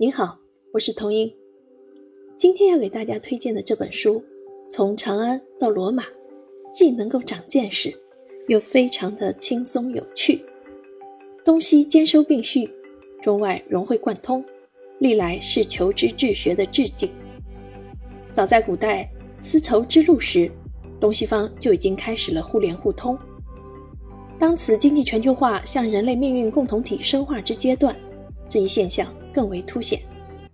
您好，我是童英。今天要给大家推荐的这本书，从长安到罗马，既能够长见识，又非常的轻松有趣，东西兼收并蓄，中外融会贯通，历来是求知治学的致敬。早在古代丝绸之路时，东西方就已经开始了互联互通。当此经济全球化向人类命运共同体深化之阶段，这一现象更为凸显，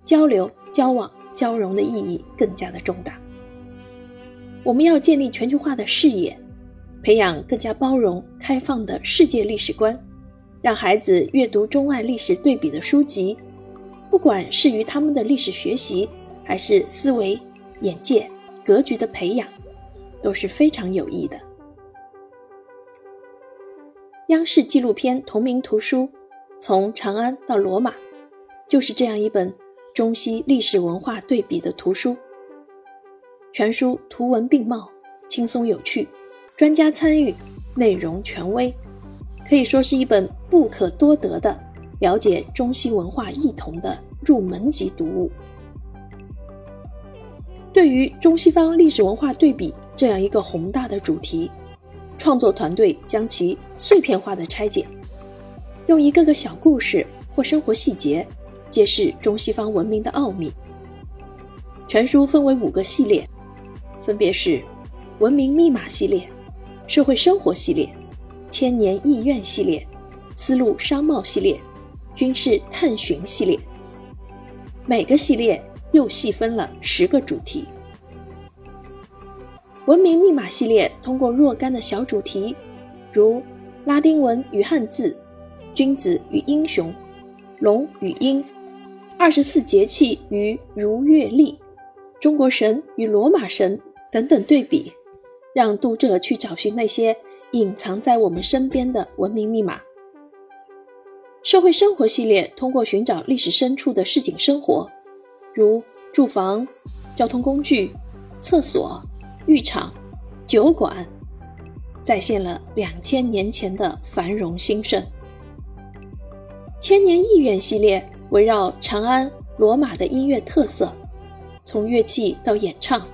交流、交往、交融的意义更加的重大。我们要建立全球化的视野，培养更加包容、开放的世界历史观，让孩子阅读中外历史对比的书籍，不管是于他们的历史学习，还是思维、眼界、格局的培养，都是非常有益的。央视纪录片同名图书《从长安到罗马》，就是这样一本中西历史文化对比的图书。全书图文并茂，轻松有趣，专家参与，内容权威，可以说是一本不可多得的了解中西文化异同的入门级读物。对于中西方历史文化对比这样一个宏大的主题。创作团队将其碎片化的拆解，用一个个小故事或生活细节，揭示中西方文明的奥秘。全书分为五个系列，分别是文明密码系列、社会生活系列、千年意愿系列、丝路商贸系列、军事探寻系列。每个系列又细分了十个主题。文明密码系列通过若干的小主题，如拉丁文与汉字、君子与英雄、龙与鹰、二十四节气与如月历、中国神与罗马神等等对比，让读者去找寻那些隐藏在我们身边的文明密码。社会生活系列通过寻找历史深处的市井生活，如住房、交通工具、厕所。浴场、酒馆，再现了两千年前的繁荣兴盛。千年艺苑系列围绕长安、罗马的音乐特色，从乐器到演唱，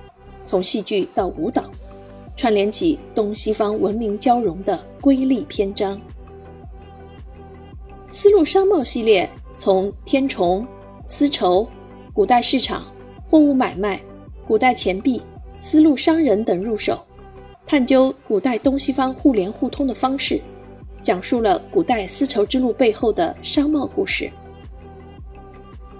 从戏剧到舞蹈，串联起东西方文明交融的瑰丽篇章。丝路商贸系列从天虫、丝绸、古代市场、货物买卖、古代钱币。丝路商人等入手，探究古代东西方互联互通的方式，讲述了古代丝绸之路背后的商贸故事。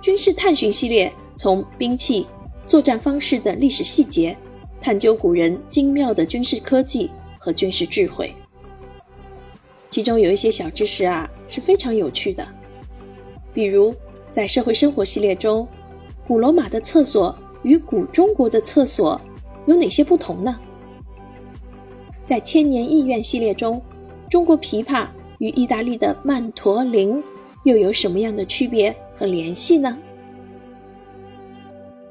军事探寻系列从兵器、作战方式等历史细节，探究古人精妙的军事科技和军事智慧。其中有一些小知识啊是非常有趣的，比如在社会生活系列中，古罗马的厕所与古中国的厕所。有哪些不同呢？在千年意愿系列中，中国琵琶与意大利的曼陀林又有什么样的区别和联系呢？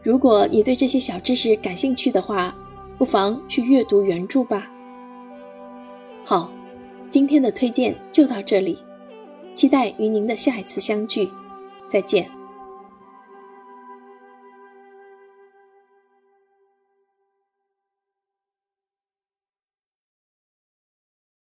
如果你对这些小知识感兴趣的话，不妨去阅读原著吧。好，今天的推荐就到这里，期待与您的下一次相聚，再见。